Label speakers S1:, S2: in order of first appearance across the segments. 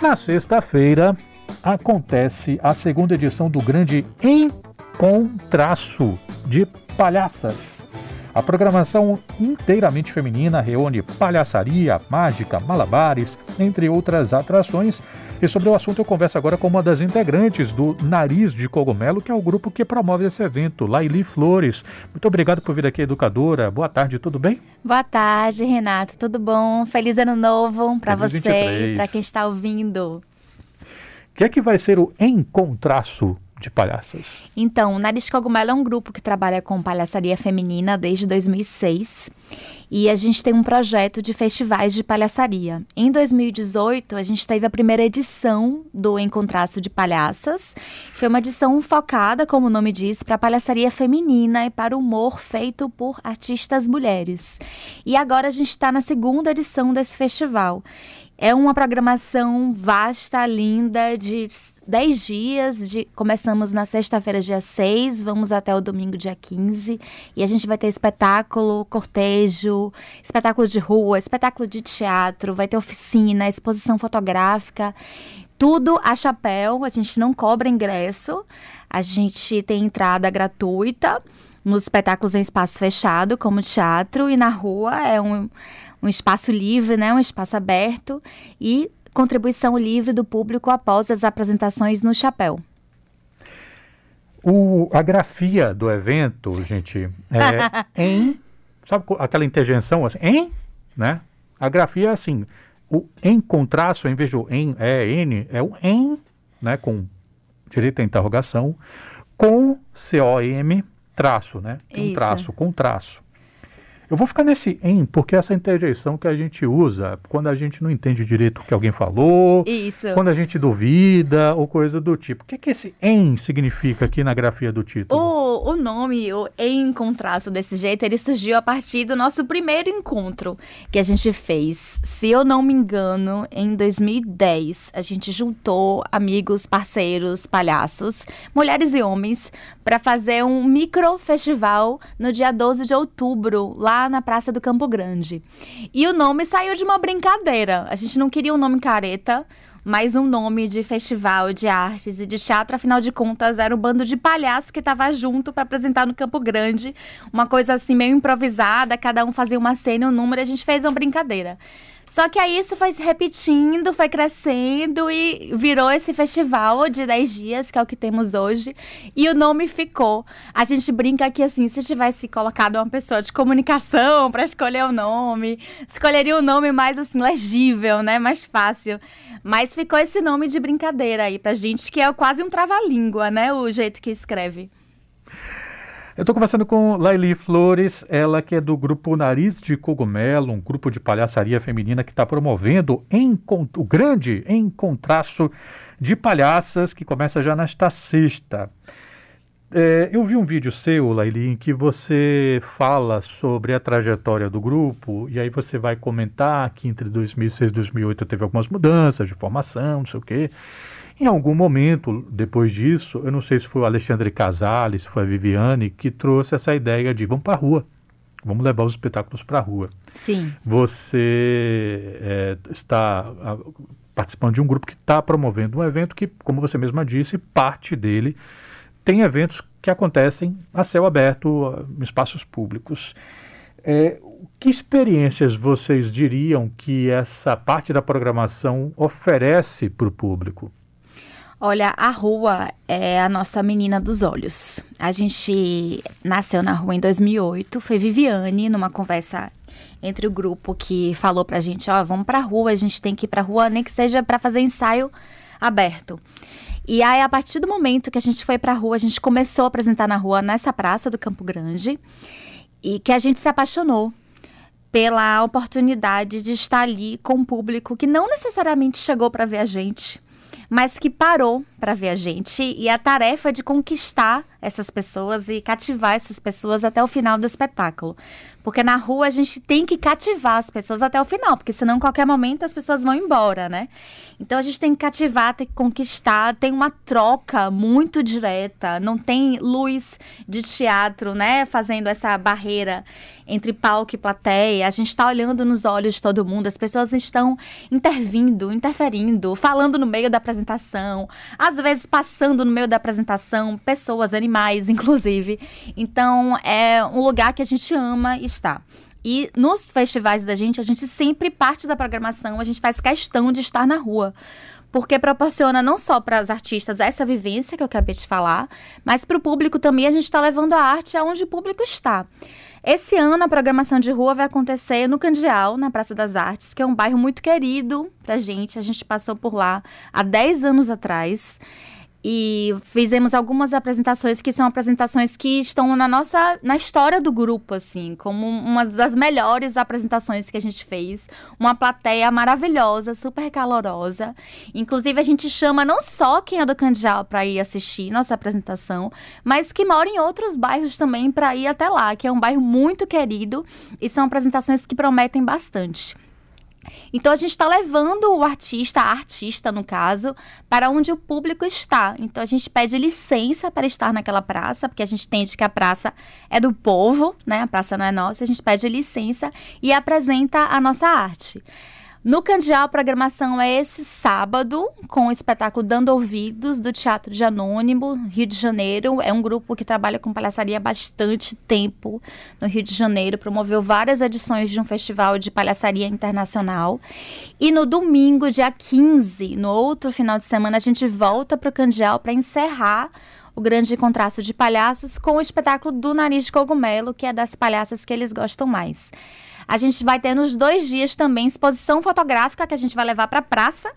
S1: Na sexta-feira acontece a segunda edição do grande Encontraço de Palhaças. A programação inteiramente feminina reúne palhaçaria, mágica, malabares, entre outras atrações. E sobre o assunto eu converso agora com uma das integrantes do Nariz de Cogumelo, que é o grupo que promove esse evento, Laili Flores. Muito obrigado por vir aqui, educadora. Boa tarde, tudo bem?
S2: Boa tarde, Renato. Tudo bom? Feliz ano novo para você e para quem está ouvindo.
S1: O que é que vai ser o Encontraço de palhaças?
S2: Então, Nariz Cogumelo é um grupo que trabalha com palhaçaria feminina desde 2006 e a gente tem um projeto de festivais de palhaçaria. Em 2018, a gente teve a primeira edição do Encontraço de Palhaças. Foi uma edição focada, como o nome diz, para palhaçaria feminina e para o humor feito por artistas mulheres. E agora a gente está na segunda edição desse festival. É uma programação vasta, linda, de 10 dias. De, começamos na sexta-feira, dia 6, vamos até o domingo, dia 15. E a gente vai ter espetáculo, cortejo, espetáculo de rua, espetáculo de teatro, vai ter oficina, exposição fotográfica. Tudo a chapéu, a gente não cobra ingresso, a gente tem entrada gratuita nos espetáculos em espaço fechado, como teatro, e na rua é um um espaço livre, né, um espaço aberto e contribuição livre do público após as apresentações no chapéu.
S1: O, a grafia do evento, gente, é em, sabe aquela interjeição assim, em, né? A grafia é assim, o em contraste, em vez do em, é N, é o em, né, com direito à interrogação, com C-O-M, traço, né? Um traço, com traço. Eu vou ficar nesse em, porque essa interjeição que a gente usa quando a gente não entende direito o que alguém falou,
S2: Isso.
S1: quando a gente duvida ou coisa do tipo. O que, que esse em significa aqui na grafia do título?
S2: O, o nome, o em contrasto desse jeito, ele surgiu a partir do nosso primeiro encontro que a gente fez. Se eu não me engano, em 2010, a gente juntou amigos, parceiros, palhaços, mulheres e homens, para fazer um micro festival no dia 12 de outubro, lá na Praça do Campo Grande. E o nome saiu de uma brincadeira. A gente não queria um nome careta, mas um nome de festival de artes e de teatro, afinal de contas, era um bando de palhaços que estava junto para apresentar no Campo Grande. Uma coisa assim meio improvisada, cada um fazia uma cena um número, e a gente fez uma brincadeira. Só que aí isso foi se repetindo, foi crescendo e virou esse festival de 10 dias, que é o que temos hoje. E o nome ficou. A gente brinca que assim, se tivesse colocado uma pessoa de comunicação para escolher o nome, escolheria o um nome mais assim legível, né, mais fácil. Mas ficou esse nome de brincadeira aí pra gente, que é quase um trava-língua, né, o jeito que escreve.
S1: Eu estou conversando com Laili Flores, ela que é do grupo Nariz de Cogumelo, um grupo de palhaçaria feminina que está promovendo o grande encontraço de palhaças que começa já nesta sexta. É, eu vi um vídeo seu, Laili, em que você fala sobre a trajetória do grupo, e aí você vai comentar que entre 2006 e 2008 teve algumas mudanças de formação, não sei o quê. Em algum momento, depois disso, eu não sei se foi o Alexandre Casales, se foi a Viviane, que trouxe essa ideia de vamos para a rua, vamos levar os espetáculos para a rua.
S2: Sim.
S1: Você é, está a, participando de um grupo que está promovendo um evento que, como você mesma disse, parte dele tem eventos que acontecem a céu aberto, em espaços públicos. É, que experiências vocês diriam que essa parte da programação oferece para o público?
S2: Olha, a rua é a nossa menina dos olhos. A gente nasceu na rua em 2008. Foi Viviane, numa conversa entre o grupo, que falou pra gente: Ó, oh, vamos pra rua, a gente tem que ir pra rua, nem que seja para fazer ensaio aberto. E aí, a partir do momento que a gente foi pra rua, a gente começou a apresentar na rua, nessa praça do Campo Grande, e que a gente se apaixonou pela oportunidade de estar ali com um público que não necessariamente chegou para ver a gente mas que parou para ver a gente e a tarefa de conquistar essas pessoas e cativar essas pessoas até o final do espetáculo. Porque na rua a gente tem que cativar as pessoas até o final, porque senão em qualquer momento as pessoas vão embora, né? Então a gente tem que cativar, tem que conquistar, tem uma troca muito direta, não tem luz de teatro, né, fazendo essa barreira entre palco e plateia. A gente está olhando nos olhos de todo mundo, as pessoas estão intervindo, interferindo, falando no meio da apresentação, às vezes passando no meio da apresentação, pessoas, animais, inclusive. Então é um lugar que a gente ama estar. E nos festivais da gente, a gente sempre parte da programação, a gente faz questão de estar na rua. Porque proporciona não só para as artistas essa vivência que eu acabei de falar, mas para o público também a gente está levando a arte aonde o público está. Esse ano a programação de rua vai acontecer no Candial, na Praça das Artes, que é um bairro muito querido pra gente. A gente passou por lá há 10 anos atrás e fizemos algumas apresentações que são apresentações que estão na nossa na história do grupo assim como uma das melhores apresentações que a gente fez. Uma plateia maravilhosa super calorosa. Inclusive a gente chama não só quem é do Candial para ir assistir nossa apresentação mas que mora em outros bairros também para ir até lá que é um bairro muito querido. E são apresentações que prometem bastante então a gente está levando o artista, a artista no caso, para onde o público está. Então a gente pede licença para estar naquela praça, porque a gente entende que a praça é do povo, né? A praça não é nossa. A gente pede licença e apresenta a nossa arte. No Candial, a programação é esse sábado, com o espetáculo Dando Ouvidos, do Teatro de Anônimo, Rio de Janeiro. É um grupo que trabalha com palhaçaria há bastante tempo no Rio de Janeiro, promoveu várias edições de um festival de palhaçaria internacional. E no domingo, dia 15, no outro final de semana, a gente volta para o Candial para encerrar o grande contraste de palhaços com o espetáculo do Nariz de Cogumelo, que é das palhaças que eles gostam mais. A gente vai ter nos dois dias também exposição fotográfica que a gente vai levar para a praça.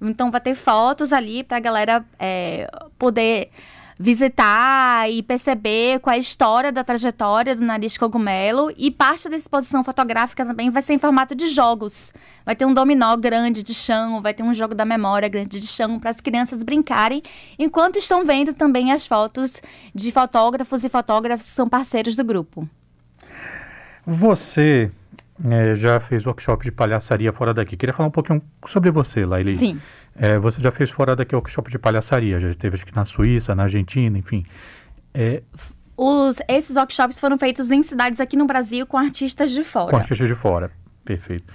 S2: Então vai ter fotos ali para a galera é, poder visitar e perceber qual é a história da trajetória do nariz cogumelo. E parte da exposição fotográfica também vai ser em formato de jogos. Vai ter um dominó grande de chão, vai ter um jogo da memória grande de chão para as crianças brincarem, enquanto estão vendo também as fotos de fotógrafos e fotógrafos que são parceiros do grupo.
S1: Você é, já fez workshop de palhaçaria fora daqui. Queria falar um pouquinho sobre você, Laili.
S2: Sim.
S1: É, você já fez fora daqui workshop de palhaçaria, já teve acho que na Suíça, na Argentina, enfim.
S2: É... Os, esses workshops foram feitos em cidades aqui no Brasil com artistas de fora.
S1: Com artistas de fora, perfeito.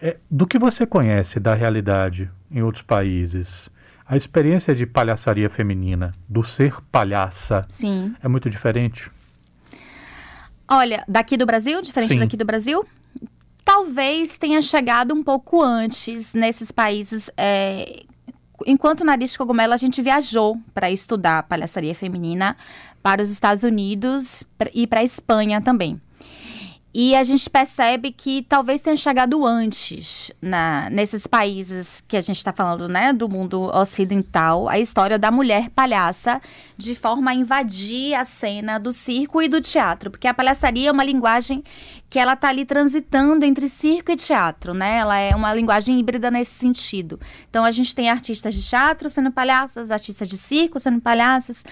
S1: É, do que você conhece da realidade em outros países, a experiência de palhaçaria feminina, do ser palhaça,
S2: Sim.
S1: é muito diferente?
S2: Olha, daqui do Brasil, diferente
S1: Sim.
S2: daqui do Brasil? talvez tenha chegado um pouco antes nesses países. É, enquanto Nariz de Cogumelo, a gente viajou para estudar palhaçaria feminina para os Estados Unidos e para a Espanha também. E a gente percebe que talvez tenha chegado antes na, nesses países que a gente está falando, né, do mundo ocidental, a história da mulher palhaça de forma a invadir a cena do circo e do teatro, porque a palhaçaria é uma linguagem que ela está ali transitando entre circo e teatro, né? Ela é uma linguagem híbrida nesse sentido. Então a gente tem artistas de teatro sendo palhaças, artistas de circo sendo palhaças.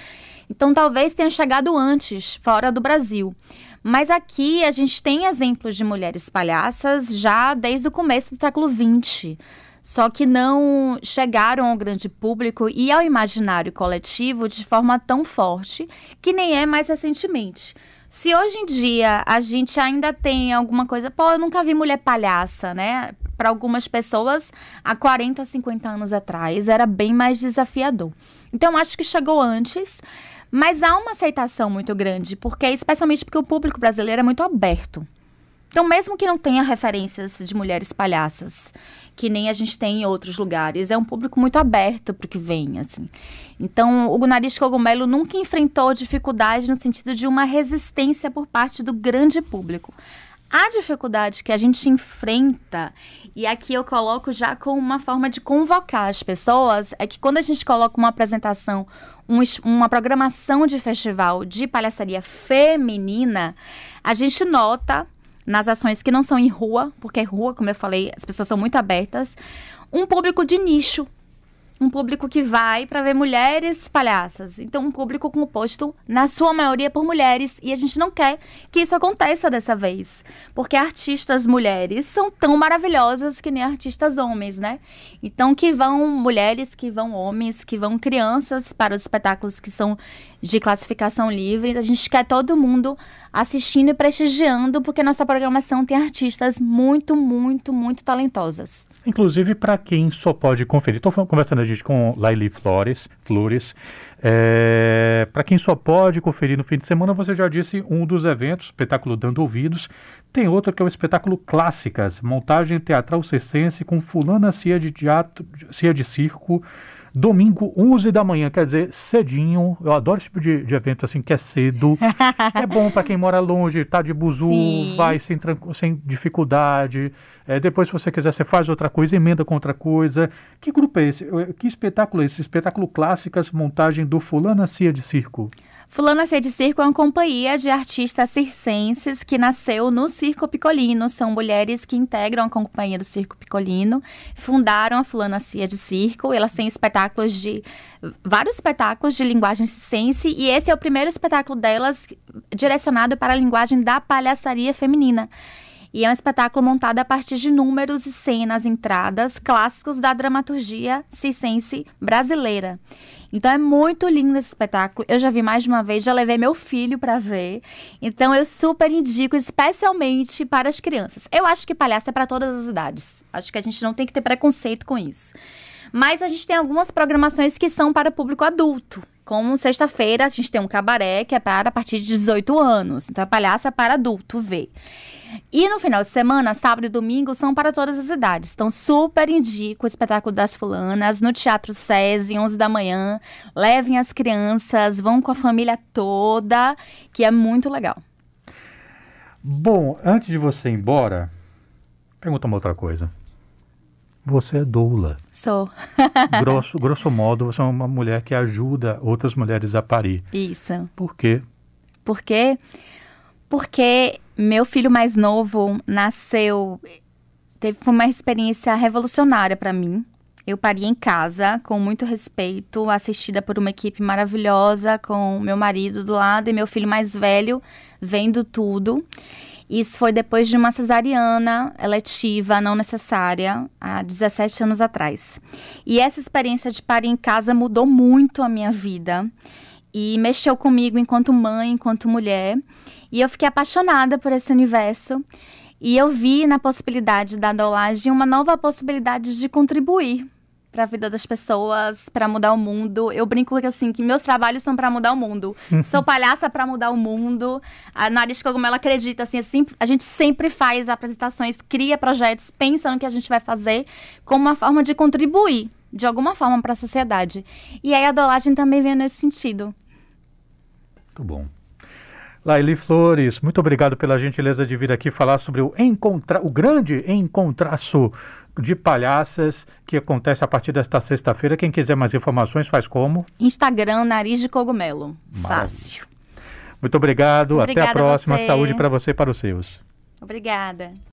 S2: Então talvez tenha chegado antes, fora do Brasil. Mas aqui a gente tem exemplos de mulheres palhaças já desde o começo do século XX. Só que não chegaram ao grande público e ao imaginário coletivo de forma tão forte que nem é mais recentemente. Se hoje em dia a gente ainda tem alguma coisa, pô, eu nunca vi mulher palhaça, né? Para algumas pessoas, há 40, 50 anos atrás, era bem mais desafiador. Então, acho que chegou antes. Mas há uma aceitação muito grande, porque especialmente porque o público brasileiro é muito aberto. Então, mesmo que não tenha referências de mulheres palhaças, que nem a gente tem em outros lugares, é um público muito aberto para o que vem, assim. Então, o Nariz Cogumelo nunca enfrentou dificuldade no sentido de uma resistência por parte do grande público. A dificuldade que a gente enfrenta, e aqui eu coloco já como uma forma de convocar as pessoas, é que quando a gente coloca uma apresentação, um, uma programação de festival de palhaçaria feminina, a gente nota nas ações que não são em rua, porque rua, como eu falei, as pessoas são muito abertas, um público de nicho. Um público que vai para ver mulheres palhaças. Então, um público composto, na sua maioria, por mulheres. E a gente não quer que isso aconteça dessa vez. Porque artistas mulheres são tão maravilhosas que nem artistas homens, né? Então, que vão mulheres, que vão homens, que vão crianças para os espetáculos que são de classificação livre. A gente quer todo mundo assistindo e prestigiando, porque nossa programação tem artistas muito, muito, muito talentosas.
S1: Inclusive, para quem só pode conferir, estou conversando a gente com Laili Flores, Flores. É, para quem só pode conferir no fim de semana, você já disse um dos eventos, espetáculo Dando Ouvidos. Tem outro que é o espetáculo Clássicas, montagem teatral cessense com fulana cia de teatro, cia de circo, Domingo, 11 da manhã, quer dizer, cedinho. Eu adoro esse tipo de, de evento assim, que é cedo. é bom para quem mora longe, tá de buzu, Sim. vai sem, sem dificuldade. É, depois, se você quiser, você faz outra coisa, emenda com outra coisa. Que grupo é esse? Que espetáculo é esse? Espetáculo Clássicas, montagem do Fulana Cia de Circo.
S2: Fulana C de Circo é uma companhia de artistas circenses que nasceu no Circo Picolino. São mulheres que integram a companhia do Circo Picolino, fundaram a Fulana Cia de Circo. Elas têm espetáculos de vários espetáculos de linguagem circense e esse é o primeiro espetáculo delas direcionado para a linguagem da palhaçaria feminina. E é um espetáculo montado a partir de números e cenas, entradas clássicos da dramaturgia circense brasileira. Então é muito lindo esse espetáculo. Eu já vi mais de uma vez, já levei meu filho para ver. Então eu super indico, especialmente para as crianças. Eu acho que palhaço é para todas as idades. Acho que a gente não tem que ter preconceito com isso. Mas a gente tem algumas programações que são para público adulto. Como sexta-feira, a gente tem um cabaré que é para a partir de 18 anos. Então, a palhaça é para adulto ver. E no final de semana, sábado e domingo, são para todas as idades. Então, super indico o espetáculo das fulanas no Teatro SESI, 11 da manhã. Levem as crianças, vão com a família toda, que é muito legal.
S1: Bom, antes de você ir embora, pergunta uma outra coisa. Você é doula.
S2: Sou.
S1: grosso, grosso modo, você é uma mulher que ajuda outras mulheres a parir.
S2: Isso.
S1: Por quê?
S2: Por quê? Porque meu filho mais novo nasceu, teve uma experiência revolucionária para mim. Eu pari em casa, com muito respeito, assistida por uma equipe maravilhosa, com meu marido do lado e meu filho mais velho vendo tudo. Isso foi depois de uma cesariana eletiva, não necessária, há 17 anos atrás. E essa experiência de parir em casa mudou muito a minha vida e mexeu comigo enquanto mãe, enquanto mulher. E eu fiquei apaixonada por esse universo. E eu vi na possibilidade da dolagem uma nova possibilidade de contribuir para a vida das pessoas, para mudar o mundo. Eu brinco que assim, que meus trabalhos são para mudar o mundo. Sou palhaça para mudar o mundo. A Nariz Cogumelo acredita assim, assim, a gente sempre faz apresentações, cria projetos, pensa no que a gente vai fazer como uma forma de contribuir de alguma forma para a sociedade. E aí a dolagem também vem nesse sentido.
S1: Muito bom. Laili Flores, muito obrigado pela gentileza de vir aqui falar sobre o, encontra o grande encontraço de palhaças que acontece a partir desta sexta-feira. Quem quiser mais informações, faz como?
S2: Instagram, Nariz de Cogumelo. Maravilha. Fácil.
S1: Muito obrigado. Obrigada Até a próxima. Saúde para você e para os seus.
S2: Obrigada.